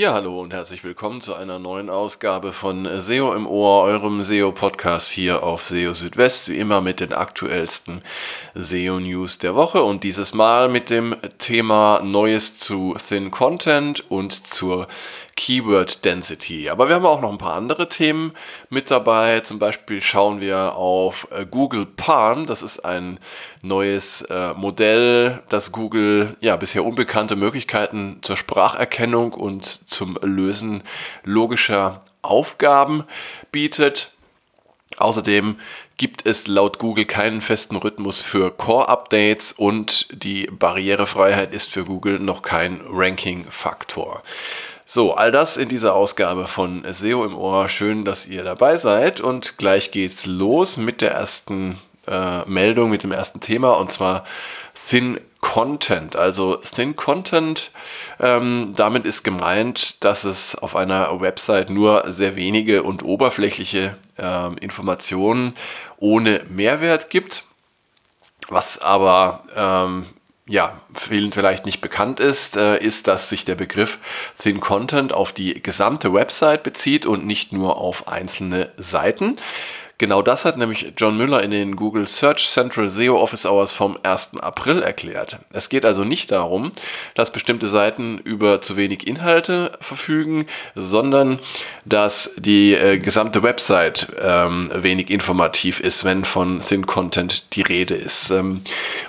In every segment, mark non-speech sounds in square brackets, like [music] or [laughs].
Ja, hallo und herzlich willkommen zu einer neuen Ausgabe von SEO im Ohr, eurem SEO-Podcast hier auf SEO Südwest, wie immer mit den aktuellsten SEO-News der Woche und dieses Mal mit dem Thema Neues zu Thin Content und zur Keyword Density. Aber wir haben auch noch ein paar andere Themen mit dabei. Zum Beispiel schauen wir auf äh, Google Palm. Das ist ein neues äh, Modell, das Google ja bisher unbekannte Möglichkeiten zur Spracherkennung und zum Lösen logischer Aufgaben bietet. Außerdem gibt es laut Google keinen festen Rhythmus für Core-Updates und die Barrierefreiheit ist für Google noch kein Ranking-Faktor. So, all das in dieser Ausgabe von SEO im Ohr. Schön, dass ihr dabei seid und gleich geht's los mit der ersten äh, Meldung, mit dem ersten Thema und zwar Thin Content. Also Thin Content, ähm, damit ist gemeint, dass es auf einer Website nur sehr wenige und oberflächliche äh, Informationen ohne Mehrwert gibt. Was aber ähm, ja, vielen vielleicht nicht bekannt ist, äh, ist, dass sich der Begriff Thin Content auf die gesamte Website bezieht und nicht nur auf einzelne Seiten. Genau das hat nämlich John Müller in den Google Search Central SEO Office Hours vom 1. April erklärt. Es geht also nicht darum, dass bestimmte Seiten über zu wenig Inhalte verfügen, sondern dass die äh, gesamte Website ähm, wenig informativ ist, wenn von Thin Content die Rede ist. Ähm,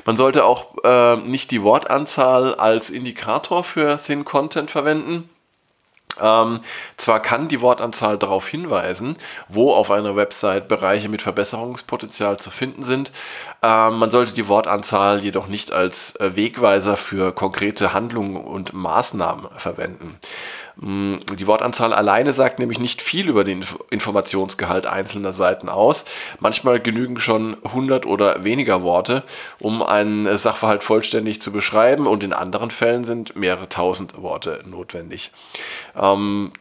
man sollte auch äh, nicht die Wortanzahl als Indikator für Thin Content verwenden ähm, zwar kann die Wortanzahl darauf hinweisen, wo auf einer Website Bereiche mit Verbesserungspotenzial zu finden sind, ähm, man sollte die Wortanzahl jedoch nicht als äh, Wegweiser für konkrete Handlungen und Maßnahmen verwenden. Mm, die Wortanzahl alleine sagt nämlich nicht viel über den Informationsgehalt einzelner Seiten aus. Manchmal genügen schon 100 oder weniger Worte, um einen Sachverhalt vollständig zu beschreiben und in anderen Fällen sind mehrere tausend Worte notwendig. Ähm,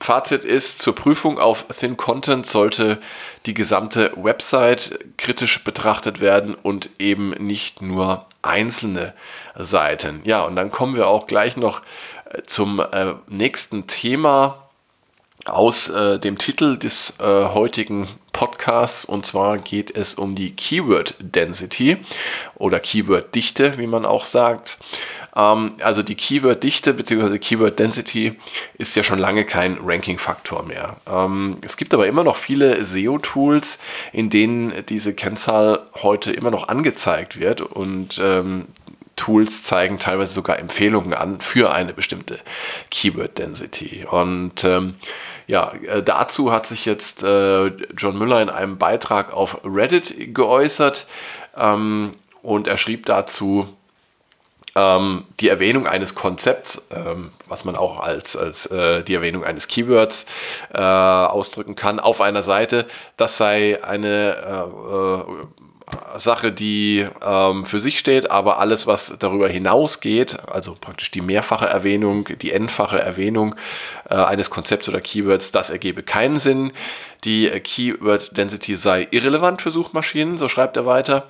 Fazit ist, zur Prüfung auf Thin Content sollte die gesamte Website kritisch betrachtet werden und eben nicht nur einzelne Seiten. Ja, und dann kommen wir auch gleich noch zum äh, nächsten Thema aus äh, dem Titel des äh, heutigen Podcasts und zwar geht es um die Keyword Density oder Keyword Dichte, wie man auch sagt. Ähm, also die Keyword Dichte bzw. Keyword Density ist ja schon lange kein Ranking-Faktor mehr. Ähm, es gibt aber immer noch viele SEO-Tools, in denen diese Kennzahl heute immer noch angezeigt wird und ähm, Tools zeigen teilweise sogar Empfehlungen an für eine bestimmte Keyword Density. Und ähm, ja, äh, dazu hat sich jetzt äh, John Müller in einem Beitrag auf Reddit geäußert ähm, und er schrieb dazu, ähm, die Erwähnung eines Konzepts, ähm, was man auch als, als äh, die Erwähnung eines Keywords äh, ausdrücken kann, auf einer Seite, das sei eine äh, äh Sache, die ähm, für sich steht, aber alles, was darüber hinausgeht, also praktisch die mehrfache Erwähnung, die n-fache Erwähnung äh, eines Konzepts oder Keywords, das ergebe keinen Sinn. Die Keyword Density sei irrelevant für Suchmaschinen, so schreibt er weiter.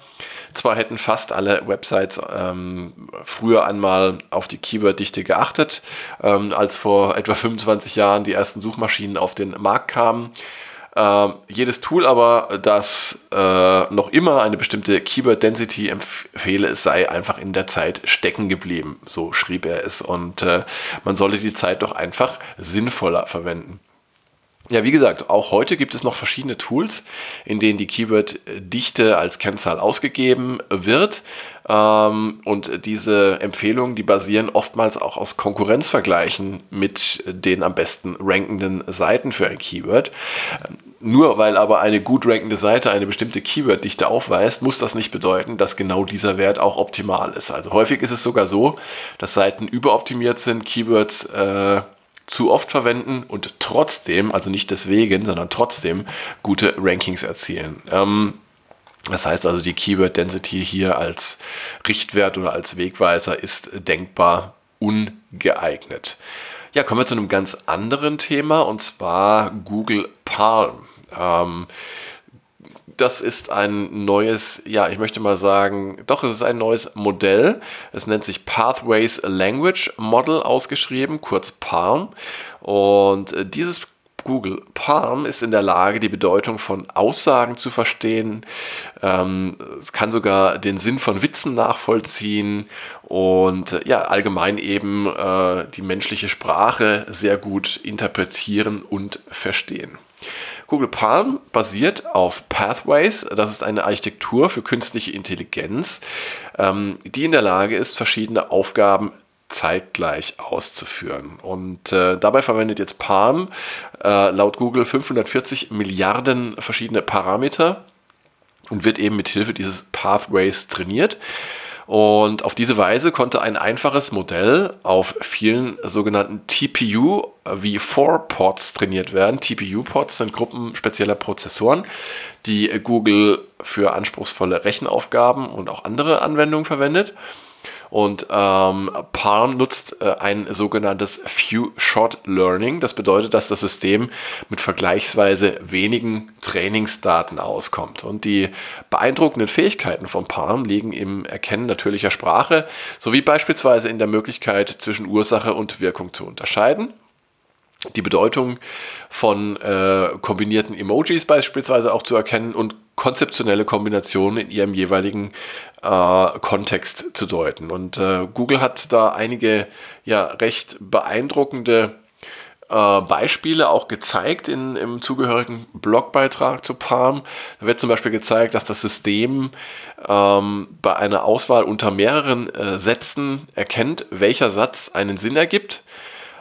Zwar hätten fast alle Websites ähm, früher einmal auf die Keyword-Dichte geachtet, ähm, als vor etwa 25 Jahren die ersten Suchmaschinen auf den Markt kamen. Ähm, jedes Tool aber, das äh, noch immer eine bestimmte Keyword Density empfehle, sei einfach in der Zeit stecken geblieben. So schrieb er es. Und äh, man sollte die Zeit doch einfach sinnvoller verwenden. Ja, wie gesagt, auch heute gibt es noch verschiedene Tools, in denen die Keyword-Dichte als Kennzahl ausgegeben wird. Ähm, und diese Empfehlungen, die basieren oftmals auch aus Konkurrenzvergleichen mit den am besten rankenden Seiten für ein Keyword. Nur weil aber eine gut rankende Seite eine bestimmte Keyword-Dichte aufweist, muss das nicht bedeuten, dass genau dieser Wert auch optimal ist. Also häufig ist es sogar so, dass Seiten überoptimiert sind, Keywords äh, zu oft verwenden und trotzdem, also nicht deswegen, sondern trotzdem gute Rankings erzielen. Ähm, das heißt also, die Keyword Density hier als Richtwert oder als Wegweiser ist denkbar ungeeignet. Ja, kommen wir zu einem ganz anderen Thema und zwar Google Palm. Ähm, das ist ein neues, ja, ich möchte mal sagen, doch, es ist ein neues Modell. Es nennt sich Pathways Language Model ausgeschrieben, kurz PALM. Und äh, dieses Google Palm ist in der Lage, die Bedeutung von Aussagen zu verstehen. Ähm, es kann sogar den Sinn von Witzen nachvollziehen und äh, ja, allgemein eben äh, die menschliche Sprache sehr gut interpretieren und verstehen. Google Palm basiert auf Pathways. Das ist eine Architektur für künstliche Intelligenz, ähm, die in der Lage ist, verschiedene Aufgaben zeitgleich auszuführen. Und äh, dabei verwendet jetzt Palm äh, laut Google 540 Milliarden verschiedene Parameter und wird eben mit Hilfe dieses Pathways trainiert. Und auf diese Weise konnte ein einfaches Modell auf vielen sogenannten TPU wie 4-Pods trainiert werden. TPU-Pods sind Gruppen spezieller Prozessoren, die Google für anspruchsvolle Rechenaufgaben und auch andere Anwendungen verwendet. Und ähm, Palm nutzt äh, ein sogenanntes Few-Shot Learning. Das bedeutet, dass das System mit vergleichsweise wenigen Trainingsdaten auskommt. Und die beeindruckenden Fähigkeiten von Palm liegen im Erkennen natürlicher Sprache sowie beispielsweise in der Möglichkeit, zwischen Ursache und Wirkung zu unterscheiden die Bedeutung von äh, kombinierten Emojis beispielsweise auch zu erkennen und konzeptionelle Kombinationen in ihrem jeweiligen äh, Kontext zu deuten. Und äh, Google hat da einige ja recht beeindruckende äh, Beispiele auch gezeigt in, im zugehörigen Blogbeitrag zu Palm. Da wird zum Beispiel gezeigt, dass das System ähm, bei einer Auswahl unter mehreren äh, Sätzen erkennt, welcher Satz einen Sinn ergibt.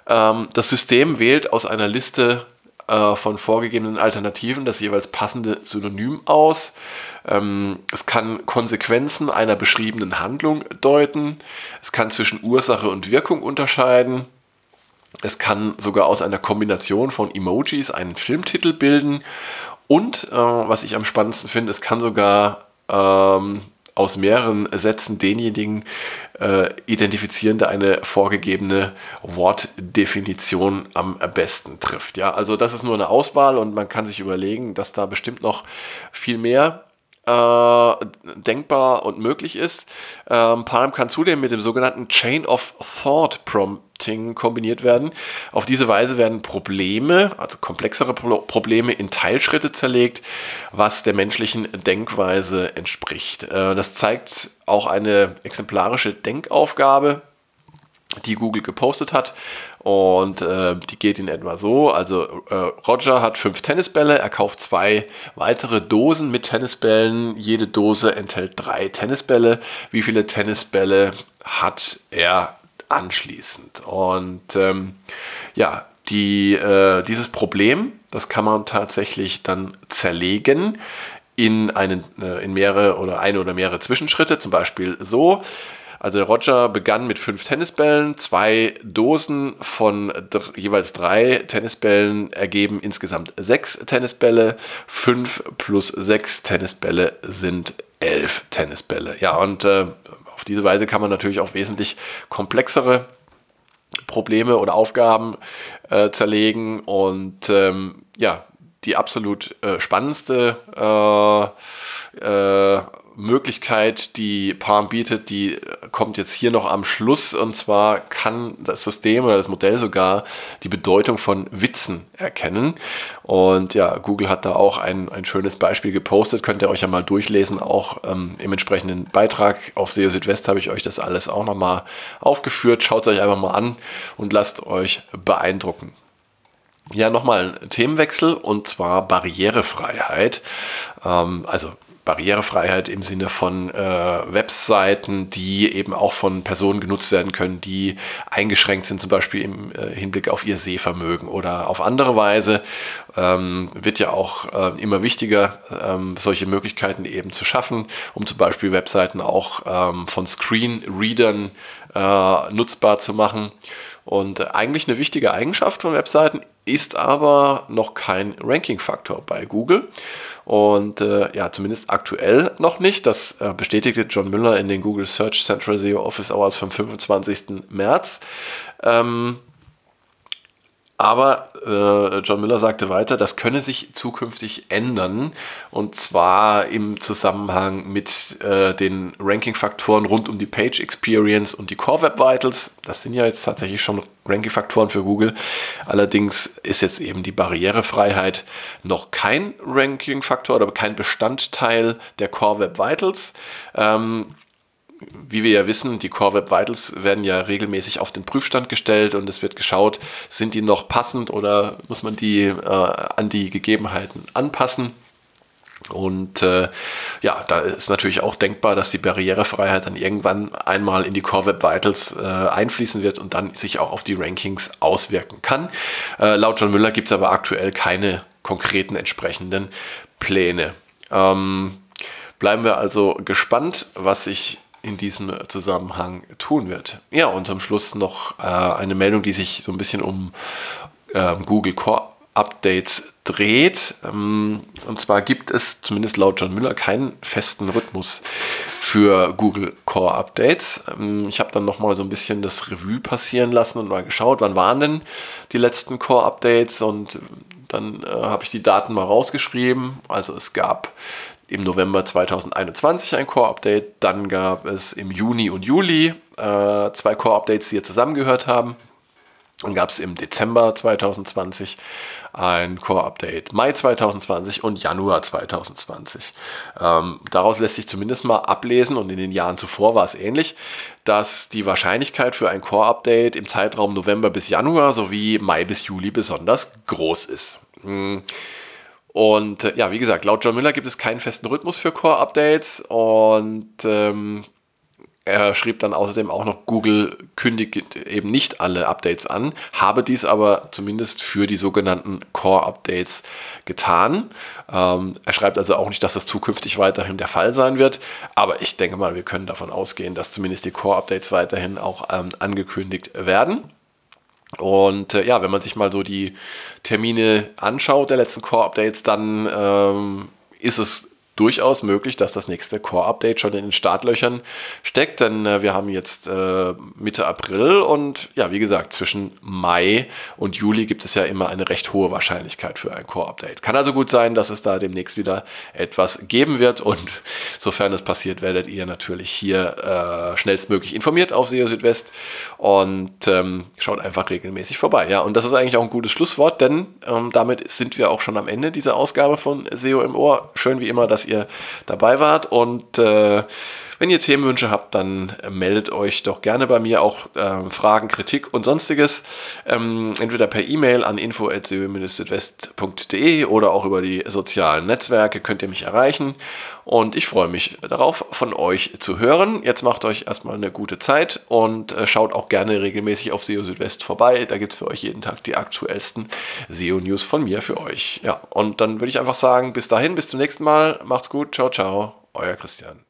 Ähm, das System wählt aus einer Liste äh, von vorgegebenen Alternativen das jeweils passende Synonym aus. Ähm, es kann Konsequenzen einer beschriebenen Handlung deuten. Es kann zwischen Ursache und Wirkung unterscheiden. Es kann sogar aus einer Kombination von Emojis einen Filmtitel bilden. Und äh, was ich am spannendsten finde, es kann sogar ähm, aus mehreren Sätzen denjenigen äh, identifizieren, der eine vorgegebene Wortdefinition am besten trifft. Ja, also das ist nur eine Auswahl und man kann sich überlegen, dass da bestimmt noch viel mehr äh, denkbar und möglich ist. Ähm, Palm kann zudem mit dem sogenannten Chain of Thought Prompting kombiniert werden. Auf diese Weise werden Probleme, also komplexere Pro Probleme, in Teilschritte zerlegt, was der menschlichen Denkweise entspricht. Äh, das zeigt auch eine exemplarische Denkaufgabe, die Google gepostet hat. Und äh, die geht in etwa so. Also äh, Roger hat fünf Tennisbälle, er kauft zwei weitere Dosen mit Tennisbällen. Jede Dose enthält drei Tennisbälle. Wie viele Tennisbälle hat er anschließend? Und ähm, ja, die, äh, dieses Problem, das kann man tatsächlich dann zerlegen in, einen, äh, in mehrere oder eine oder mehrere Zwischenschritte, zum Beispiel so. Also Roger begann mit fünf Tennisbällen, zwei Dosen von jeweils drei Tennisbällen ergeben insgesamt sechs Tennisbälle, fünf plus sechs Tennisbälle sind elf Tennisbälle. Ja, und äh, auf diese Weise kann man natürlich auch wesentlich komplexere Probleme oder Aufgaben äh, zerlegen und ähm, ja, die absolut äh, spannendste äh, äh, Möglichkeit, die Palm bietet, die kommt jetzt hier noch am Schluss. Und zwar kann das System oder das Modell sogar die Bedeutung von Witzen erkennen. Und ja, Google hat da auch ein, ein schönes Beispiel gepostet. Könnt ihr euch ja mal durchlesen. Auch ähm, im entsprechenden Beitrag auf SEO Südwest habe ich euch das alles auch nochmal aufgeführt. Schaut es euch einfach mal an und lasst euch beeindrucken. Ja, nochmal ein Themenwechsel und zwar Barrierefreiheit. Ähm, also Barrierefreiheit im Sinne von äh, Webseiten, die eben auch von Personen genutzt werden können, die eingeschränkt sind, zum Beispiel im äh, Hinblick auf ihr Sehvermögen oder auf andere Weise, ähm, wird ja auch äh, immer wichtiger, ähm, solche Möglichkeiten eben zu schaffen, um zum Beispiel Webseiten auch ähm, von Screenreadern äh, nutzbar zu machen. Und eigentlich eine wichtige Eigenschaft von Webseiten ist aber noch kein Ranking-Faktor bei Google. Und äh, ja, zumindest aktuell noch nicht. Das äh, bestätigte John Müller in den Google Search Central SEO Office Hours vom 25. März. Ähm, Aber äh, John Miller sagte weiter, das könne sich zukünftig ändern und zwar im Zusammenhang mit äh, den Ranking-Faktoren rund um die Page Experience und die Core Web Vitals. Das sind ja jetzt tatsächlich schon Ranking-Faktoren für Google. Allerdings ist jetzt eben die Barrierefreiheit noch kein Ranking-Faktor oder kein Bestandteil der Core Web Vitals. Ähm, wie wir ja wissen, die Core Web Vitals werden ja regelmäßig auf den Prüfstand gestellt und es wird geschaut, sind die noch passend oder muss man die äh, an die Gegebenheiten anpassen. Und äh, ja, da ist natürlich auch denkbar, dass die Barrierefreiheit dann irgendwann einmal in die Core Web Vitals äh, einfließen wird und dann sich auch auf die Rankings auswirken kann. Äh, laut John Müller gibt es aber aktuell keine konkreten entsprechenden Pläne. Ähm, bleiben wir also gespannt, was sich in diesem Zusammenhang tun wird. Ja, und zum Schluss noch äh, eine Meldung, die sich so ein bisschen um äh, Google Core Updates dreht. Ähm, und zwar gibt es zumindest laut John Müller keinen festen Rhythmus für Google Core Updates. Ähm, ich habe dann nochmal so ein bisschen das Revue passieren lassen und mal geschaut, wann waren denn die letzten Core Updates und dann äh, habe ich die Daten mal rausgeschrieben. Also es gab im November 2021 ein Core-Update. Dann gab es im Juni und Juli äh, zwei Core-Updates, die hier zusammengehört haben. Dann gab es im Dezember 2020 ein Core-Update, Mai 2020 und Januar 2020. Ähm, daraus lässt sich zumindest mal ablesen, und in den Jahren zuvor war es ähnlich, dass die Wahrscheinlichkeit für ein Core-Update im Zeitraum November bis Januar sowie Mai bis Juli besonders groß ist. Hm. Und äh, ja, wie gesagt, laut John Miller gibt es keinen festen Rhythmus für Core-Updates und ähm, er schrieb dann außerdem auch noch, Google kündigt eben nicht alle Updates an, habe dies aber zumindest für die sogenannten Core-Updates getan. Ähm, er schreibt also auch nicht, dass das zukünftig weiterhin der Fall sein wird, aber ich denke mal, wir können davon ausgehen, dass zumindest die Core-Updates weiterhin auch ähm, angekündigt werden. Und äh, ja, wenn man sich mal so die Termine anschaut der letzten Core-Updates, dann ähm, ist es durchaus möglich, dass das nächste Core-Update schon in den Startlöchern steckt, denn äh, wir haben jetzt äh, Mitte April und ja, wie gesagt, zwischen Mai und Juli gibt es ja immer eine recht hohe Wahrscheinlichkeit für ein Core-Update. Kann also gut sein, dass es da demnächst wieder etwas geben wird und [laughs] sofern es passiert, werdet ihr natürlich hier äh, schnellstmöglich informiert auf SEO Südwest und ähm, schaut einfach regelmäßig vorbei. Ja, und das ist eigentlich auch ein gutes Schlusswort, denn ähm, damit sind wir auch schon am Ende dieser Ausgabe von SEO im Ohr. Schön wie immer, dass ihr dabei wart. Und äh, wenn ihr Themenwünsche habt, dann meldet euch doch gerne bei mir auch äh, Fragen, Kritik und sonstiges. Ähm, entweder per E-Mail an info.südwest.de oder auch über die sozialen Netzwerke könnt ihr mich erreichen. Und ich freue mich darauf, von euch zu hören. Jetzt macht euch erstmal eine gute Zeit und äh, schaut auch gerne regelmäßig auf SEO Südwest vorbei. Da gibt es für euch jeden Tag die aktuellsten SEO-News von mir für euch. Ja, und dann würde ich einfach sagen, bis dahin, bis zum nächsten Mal. Macht's gut. Ciao, ciao. Euer Christian.